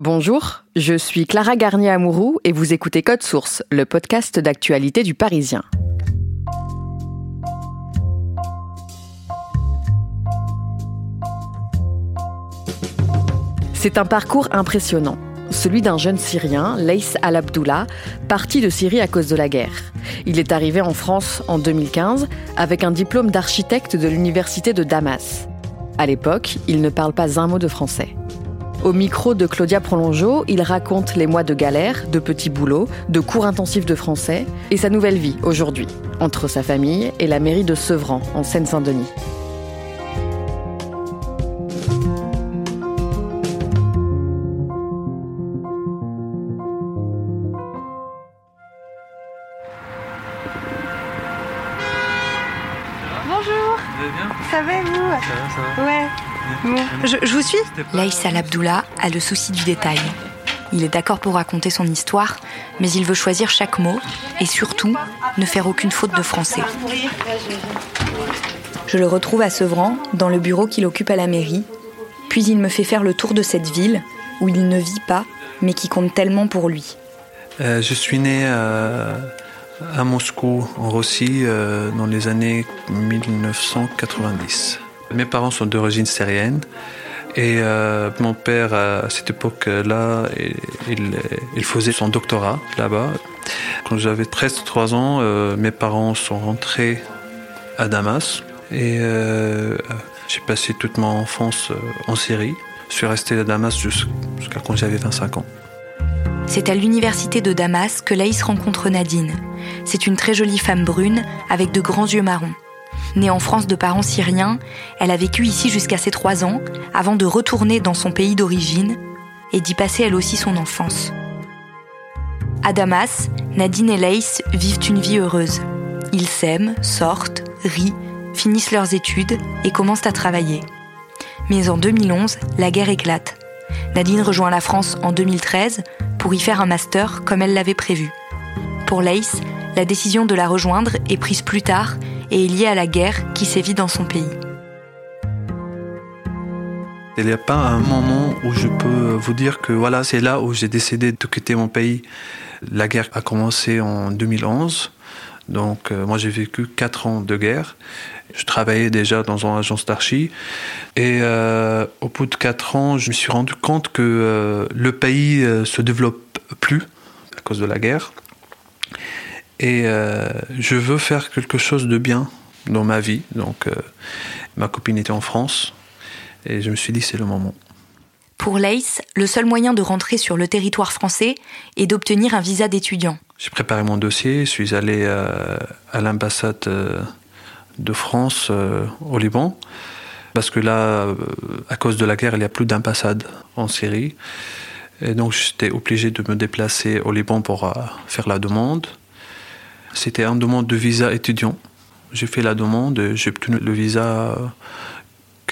Bonjour, je suis Clara Garnier-Amouroux et vous écoutez Code Source, le podcast d'actualité du Parisien. C'est un parcours impressionnant, celui d'un jeune Syrien, Leïs Al-Abdoullah, parti de Syrie à cause de la guerre. Il est arrivé en France en 2015 avec un diplôme d'architecte de l'université de Damas. À l'époque, il ne parle pas un mot de français. Au micro de Claudia Prolongeau, il raconte les mois de galère, de petits boulots, de cours intensifs de français et sa nouvelle vie aujourd'hui, entre sa famille et la mairie de Sevran, en Seine-Saint-Denis. Vous suis Laïs Al-Abdoullah a le souci du détail. Il est d'accord pour raconter son histoire, mais il veut choisir chaque mot et surtout ne faire aucune faute de français. Je le retrouve à Sevran, dans le bureau qu'il occupe à la mairie, puis il me fait faire le tour de cette ville où il ne vit pas, mais qui compte tellement pour lui. Euh, Je suis né euh, à Moscou, en Russie, euh, dans les années 1990. Mes parents sont d'origine syrienne. Et euh, mon père, à cette époque-là, il, faisait son doctorat là-bas. Quand j'avais 13-3 ans, euh, mes parents sont rentrés à Damas. Et euh, j'ai passé toute mon enfance en Syrie. Je suis resté à Damas jus- jusqu'à quand j'avais 25 ans. C'est à l'université de Damas que Laïs rencontre Nadine. C'est une très jolie femme brune avec de grands yeux marrons. Née en France de parents syriens, elle a vécu ici jusqu'à ses 3 ans avant de retourner dans son pays d'origine et d'y passer elle aussi son enfance. À Damas, Nadine et Laïs vivent une vie heureuse. Ils s'aiment, sortent, rient, finissent leurs études et commencent à travailler. Mais en 2011, la guerre éclate. Nadine rejoint la France en 2013 pour y faire un master comme elle l'avait prévu. Pour Laïs, la décision de la rejoindre est prise plus tard et est liée à la guerre qui sévit dans son pays. Il n'y a pas un moment où je peux vous dire que voilà, c'est là où j'ai décidé de quitter mon pays. La guerre a commencé en 2011. Donc euh, moi j'ai vécu quatre ans de guerre. Je travaillais déjà dans une agence d'archi. Et euh, au bout de quatre ans, je me suis rendu compte que euh, le pays se développe plus à cause de la guerre. Et euh, je veux faire quelque chose de bien dans ma vie. Donc euh, ma copine était en France. Et je me suis dit, c'est le moment. Pour Laïs, le seul moyen de rentrer sur le territoire français est d'obtenir un visa d'étudiant. J'ai préparé mon dossier, je suis allé euh, à l'ambassade de France au Liban, parce que là, à cause de la guerre, il n'y a plus d'ambassade en Syrie. Et donc j'étais obligé de me déplacer au Liban pour faire la demande. C'était une demande de visa étudiant. J'ai fait la demande, et j'ai obtenu le visa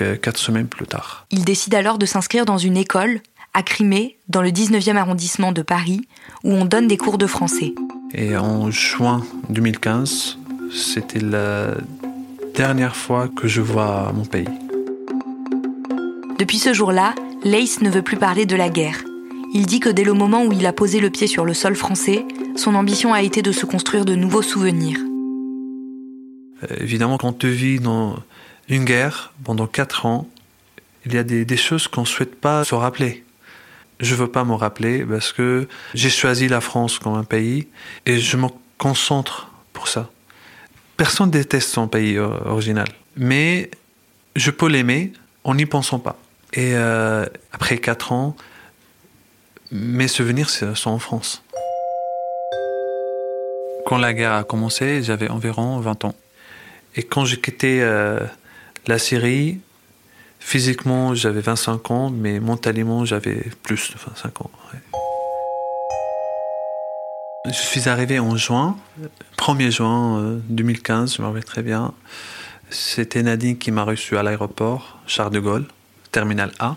euh, quatre semaines plus tard. Il décide alors de s'inscrire dans une école, à Crimée, dans le 19e arrondissement de Paris, où on donne des cours de français. Et en juin 2015, c'était la dernière fois que je vois mon pays. Depuis ce jour-là, Lace ne veut plus parler de la guerre. Il dit que dès le moment où il a posé le pied sur le sol français, son ambition a été de se construire de nouveaux souvenirs. Euh, évidemment, quand tu vis dans une guerre pendant quatre ans, il y a des, choses qu'on ne souhaite pas se rappeler. Je veux pas me rappeler parce que j'ai choisi la France comme un pays et je me concentre pour ça. Personne déteste son pays euh, original, mais je peux l'aimer en n'y pensant pas. Et euh, après quatre ans, mes souvenirs sont en France. Quand la guerre a commencé, j'avais environ 20 ans. Et quand j'ai quitté euh, la Syrie, Physiquement, j'avais 25 ans, mais mentalement, j'avais plus de 25 ans. Je suis arrivé en juin, 1er juin 2015, euh, je me rappelle très bien. C'était Nadine qui m'a reçu à l'aéroport, Charles de Gaulle, terminal A.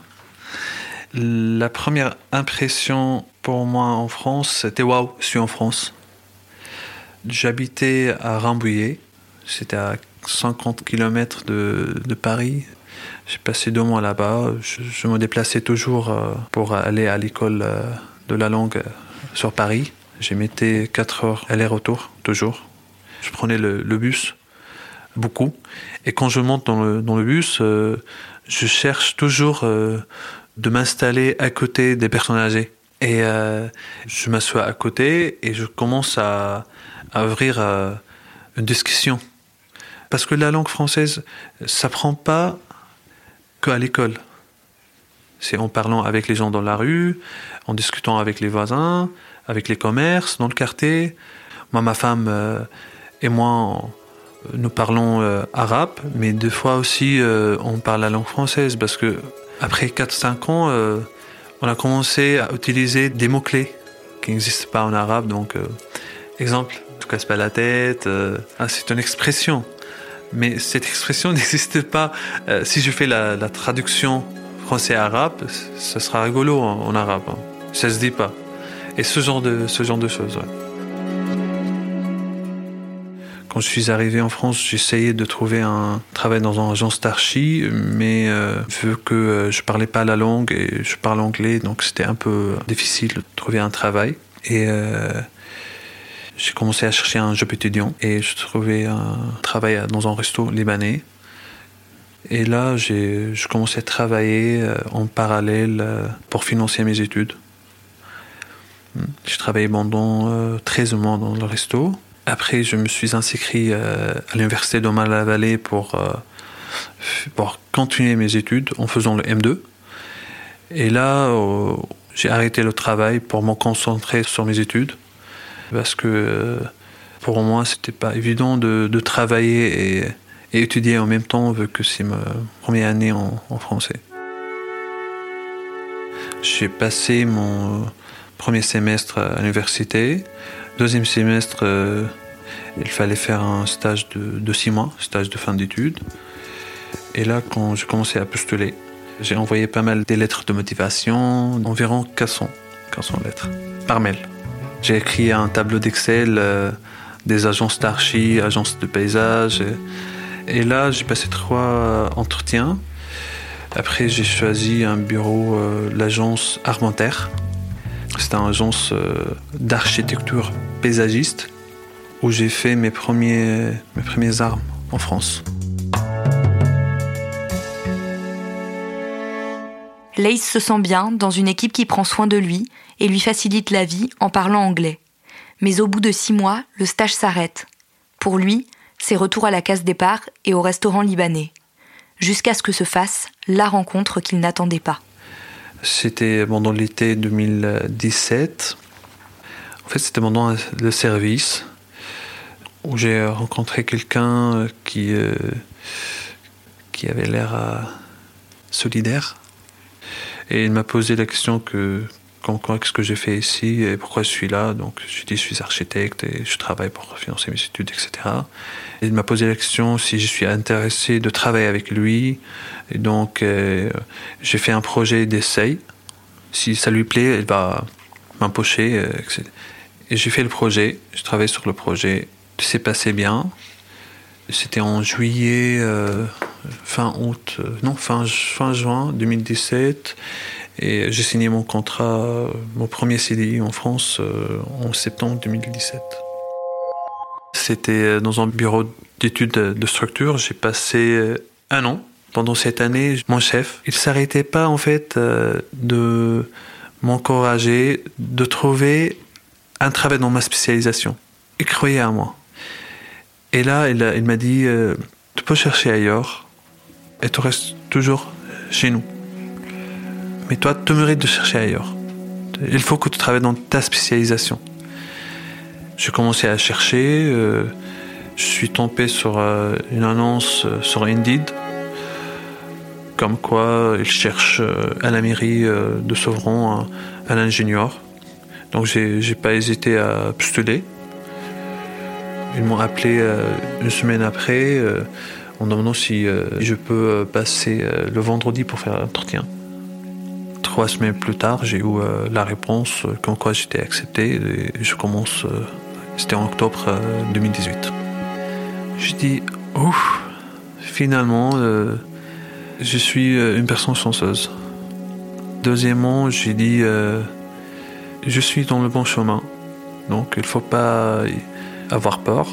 La première impression pour moi en France, c'était waouh, je suis en France. J'habitais à Rambouillet, c'était à 50 km de, Paris. J'ai passé deux mois là-bas. Je, me déplaçais toujours euh, pour aller à l'école euh, de la langue euh, sur Paris. J'ai mettais 4 heures aller-retour, toujours. Je prenais le, bus, beaucoup. Et quand je monte dans le, dans le bus, je cherche toujours de m'installer à côté des personnes âgées. Et je m'assois à côté et je commence à, ouvrir une discussion parce que la langue française s'apprend pas qu'à l'école. C'est en parlant avec les gens dans la rue, en discutant avec les voisins, avec les commerces, dans le quartier. Moi, ma femme euh, et moi, nous parlons euh, arabe, mais deux fois aussi, euh, on parle la langue française parce que après 4-5 ans, on a commencé à utiliser des mots-clés qui n'existent pas en arabe. Donc, exemple, tu casses pas la tête, ah, c'est une expression. Mais cette expression n'existe pas. Euh, si je fais la, traduction français-arabe, ce sera rigolo en, arabe. Hein. Ça se dit pas. Et ce genre de, ce genre de choses. Quand je suis arrivé en France, j'essayais de trouver un travail dans une agence d'archi, mais euh, vu que euh, je parlais pas la langue et je parle anglais, donc c'était un peu difficile de trouver un travail. Et j'ai commencé à chercher un job étudiant et je trouvais un travail dans un resto libanais. Et là, j'ai commencé à travailler euh, en parallèle euh, pour financer mes études. J'ai travaillé pendant 13 euh, mois dans le resto. Après, je me suis inscrit à l'université de la pour, pour continuer mes études en faisant le M2. Et là, j'ai arrêté le travail pour me concentrer sur mes études parce que euh, pour moi, c'était pas évident de, travailler et, étudier en même temps, vu que c'est ma première année en, français. J'ai passé mon premier semestre à l'université. Deuxième semestre, euh, il fallait faire un stage de, six mois, stage de fin d'études. Et là, quand j'ai commencé à postuler, j'ai envoyé pas mal des lettres de motivation, environ 400, 400 lettres, par mail. J'ai écrit un tableau d'Excel euh, des agences d'archi, agences de paysage. Et, là, j'ai passé trois entretiens. Après, j'ai choisi un bureau, euh, l'agence Armentaire. C'est une agence euh, d'architecture paysagiste où j'ai fait mes premiers, mes premiers armes en France. Lace se sent bien dans une équipe qui prend soin de lui et lui facilite la vie en parlant anglais. Mais au bout de six mois, le stage s'arrête. Pour lui, c'est retour à la case départ et au restaurant libanais. Jusqu'à ce que se fasse la rencontre qu'il n'attendait pas. C'était pendant l'été 2017. En fait, c'était pendant le service où j'ai rencontré quelqu'un qui, euh, avait l'air euh, solidaire. Et il m'a posé la question que qu'est-ce que j'ai fait ici et pourquoi je suis là. Donc, j'ai dit, je suis architecte et je travaille pour financer mes études, etc. Et il m'a posé la question si je suis intéressé de travailler avec lui. Et donc, euh, j'ai fait un projet d'essai. Si ça lui plaît, il va m'empocher, euh. Et j'ai fait le projet, je travaillé sur le projet. C'est passé bien. C'était en juillet, euh, fin août, non, fin, fin juin 2017. Et j'ai signé mon contrat, mon premier CDI en France euh, en septembre 2017. C'était dans un bureau d'études de structure. J'ai passé euh, un an. Pendant cette année, mon chef, il s'arrêtait pas en fait euh, de m'encourager de trouver un travail dans ma spécialisation. Il croyait à moi. Et là, il, m'a dit, tu peux chercher ailleurs et tu restes toujours chez nous. Mais toi, tu mérites de chercher ailleurs. Il faut que tu travailles dans ta spécialisation. J'ai commencé à chercher. Euh, je suis tombé sur euh, une annonce euh, sur Indeed. comme quoi ils cherchent à la mairie de Sevron un, ingénieur. Donc j'ai pas hésité à postuler. Ils m'ont appelé une semaine après en demandant si je peux passer le vendredi pour faire l'entretien. Trois semaines plus tard, j'ai eu la réponse comme quoi j'étais accepté et je commence, c'était en octobre 2018. Je dis, ouf, finalement, euh, je suis euh, une personne chanceuse. Deuxièmement, j'ai dit, euh, je suis dans le bon chemin. Donc il ne faut pas avoir peur.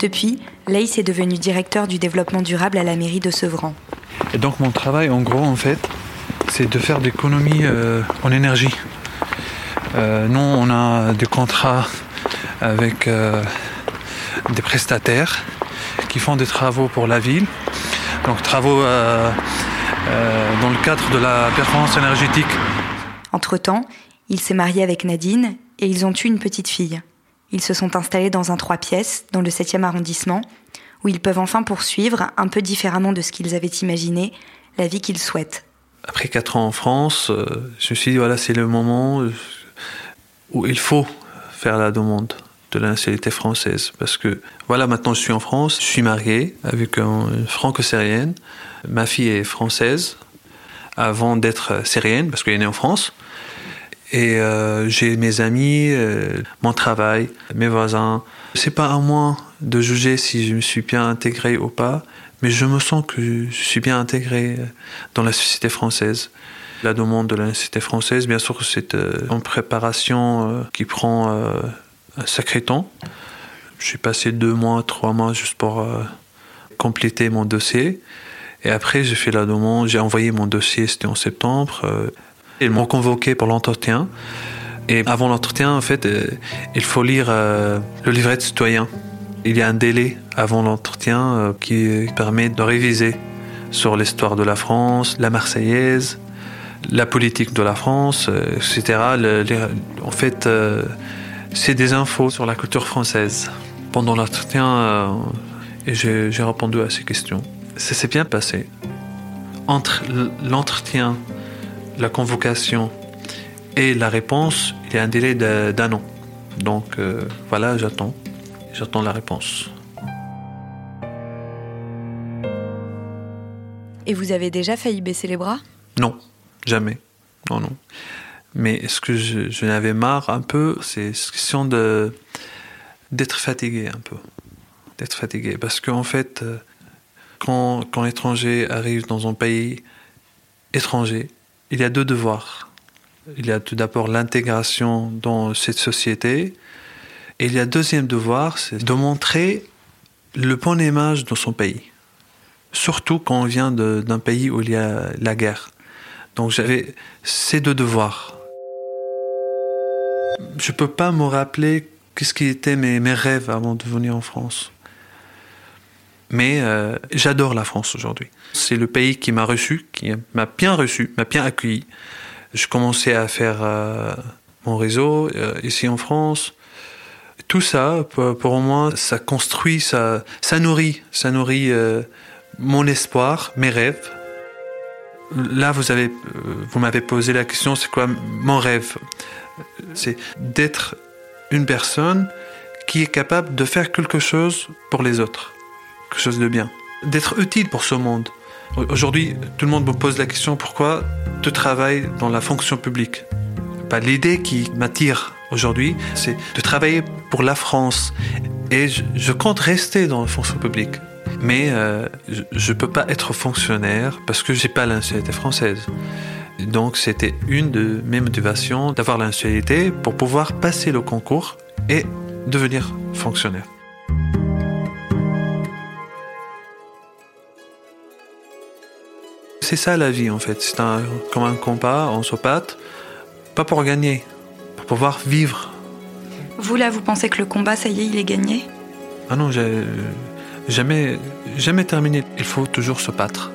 Depuis, Laïs est devenu directeur du développement durable à la mairie de Sevran. Et donc mon travail, en gros, en fait, c'est de faire d'économies en énergie. nous, on a des contrats avec des prestataires qui font des travaux pour la ville. Donc travaux euh, euh, dans le cadre de la performance énergétique. Entre-temps, il s'est marié avec Nadine et ils ont eu une petite fille. Ils se sont installés dans un trois pièces, dans le 7e arrondissement, où ils peuvent enfin poursuivre, un peu différemment de ce qu'ils avaient imaginé, la vie qu'ils souhaitent. Après quatre ans en France, euh, je me suis dit, voilà, c'est le moment où il faut faire la demande de la nationalité française. Parce que voilà, maintenant je suis en France, je suis marié avec une franco-syrienne. Ma fille est française avant d'être syrienne, parce qu'elle est née en France. Et euh, j'ai mes amis, euh, mon travail, mes voisins. C'est pas à moi de juger si je me suis bien intégré ou pas, mais je me sens que je suis bien intégré dans la société française. La demande de la société française, bien sûr, c'est euh, une préparation qui prend un sacré temps. J'ai passé deux mois, trois mois juste pour euh, compléter mon dossier. Et après, j'ai fait la demande, j'ai envoyé mon dossier, c'était en septembre. Euh, ils m'ont convoqué pour l'entretien. Et avant l'entretien, en fait, euh, il faut lire le livret de citoyen. Il y a un délai avant l'entretien qui permet de réviser sur l'histoire de la France, la Marseillaise, la politique de la France, etc. en fait, c'est des infos sur la culture française. Pendant l'entretien, euh, j'ai répondu à ces questions. Ça s'est bien passé. Entre l'entretien, la convocation et la réponse, il y a un délai d'un an. Donc euh, voilà, j'attends. J'attends la réponse. Et vous avez déjà failli baisser les bras? Non, jamais. Non, non. Mais ce que je, je n'avais marre un peu, c'est cette question de d'être fatigué un peu. D'être fatigué. Parce qu'en fait, euh, quand, quand l'étranger arrive dans un pays étranger, il y a deux devoirs. Il y a tout d'abord l'intégration dans cette société. Et il y a deuxième devoir, c'est de montrer le bon image dans son pays. Surtout quand on vient d'un pays où il y a la guerre. Donc j'avais ces deux devoirs je peux pas me rappeler qu'est-ce qui étaient mes rêves avant de venir en France. Mais euh, j'adore la France aujourd'hui. C'est le pays qui m'a reçu, qui m'a bien reçu, m'a bien accueilli. Je commençais à faire euh, mon réseau euh, ici en France. Tout ça, pour, moi, ça construit, ça, nourrit, ça nourrit mon espoir, mes rêves. Là, vous m'avez posé la question, c'est quoi mon rêve? C'est d'être une personne qui est capable de faire quelque chose pour les autres, quelque chose de bien, d'être utile pour ce monde. Aujourd'hui, tout le monde me pose la question pourquoi tu travailles dans la fonction publique? L'idée qui m'attire aujourd'hui, c'est de travailler pour la France. Et je, compte rester dans la fonction publique. Mais euh, je ne peux pas être fonctionnaire parce que je n'ai pas l'ancienneté française. Donc c'était une de mes motivations d'avoir la pour pouvoir passer le concours et devenir fonctionnaire. C'est ça la vie en fait, c'est un, comme un combat, on se bat, pas pour gagner, pour pouvoir vivre. Vous là, vous pensez que le combat, ça y est, il est gagné? Ah non, jamais, jamais terminé. Il faut toujours se battre.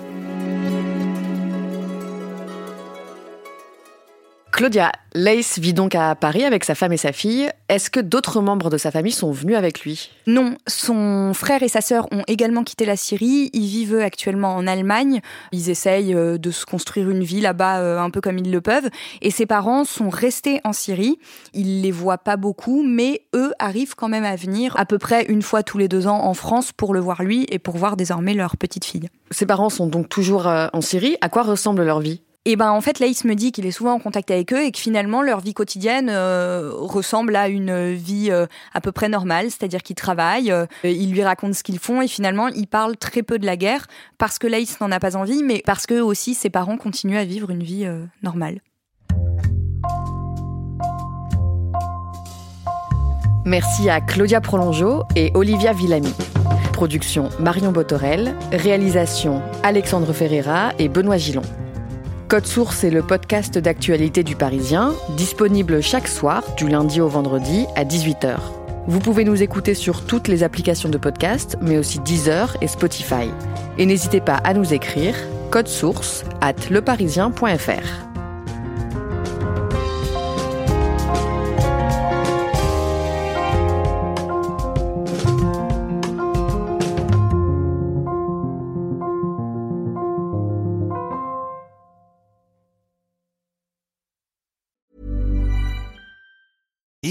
Claudia, Lace vit donc à Paris avec sa femme et sa fille. Est-ce que d'autres membres de sa famille sont venus avec lui? Non, son frère et sa sœur ont également quitté la Syrie. Ils vivent actuellement en Allemagne. Ils essayent euh, de se construire une vie là-bas euh, un peu comme ils le peuvent. Et ses parents sont restés en Syrie. Ils les voient pas beaucoup, mais eux arrivent quand même à venir à peu près une fois tous les deux ans en France pour le voir lui et pour voir désormais leur petite fille. Ses parents sont donc toujours euh, en Syrie. À quoi ressemble leur vie? Et ben en fait, Laïs me dit qu'il est souvent en contact avec eux et que finalement leur vie quotidienne euh, ressemble à une vie euh, à peu près normale, c'est-à-dire qu'ils travaillent, euh, ils lui racontent ce qu'ils font et finalement ils parlent très peu de la guerre parce que Laïs n'en a pas envie, mais parce que aussi ses parents continuent à vivre une vie normale. Merci à Claudia Prolongeau et Olivia Villamy. Production Marion Botorel, réalisation Alexandre Ferreira et Benoît Gillon. Code Source est le podcast d'actualité du Parisien, disponible chaque soir, du lundi au vendredi à 18h. Vous pouvez nous écouter sur toutes les applications de podcast, mais aussi Deezer et Spotify. Et n'hésitez pas à nous écrire code source at leparisien.fr.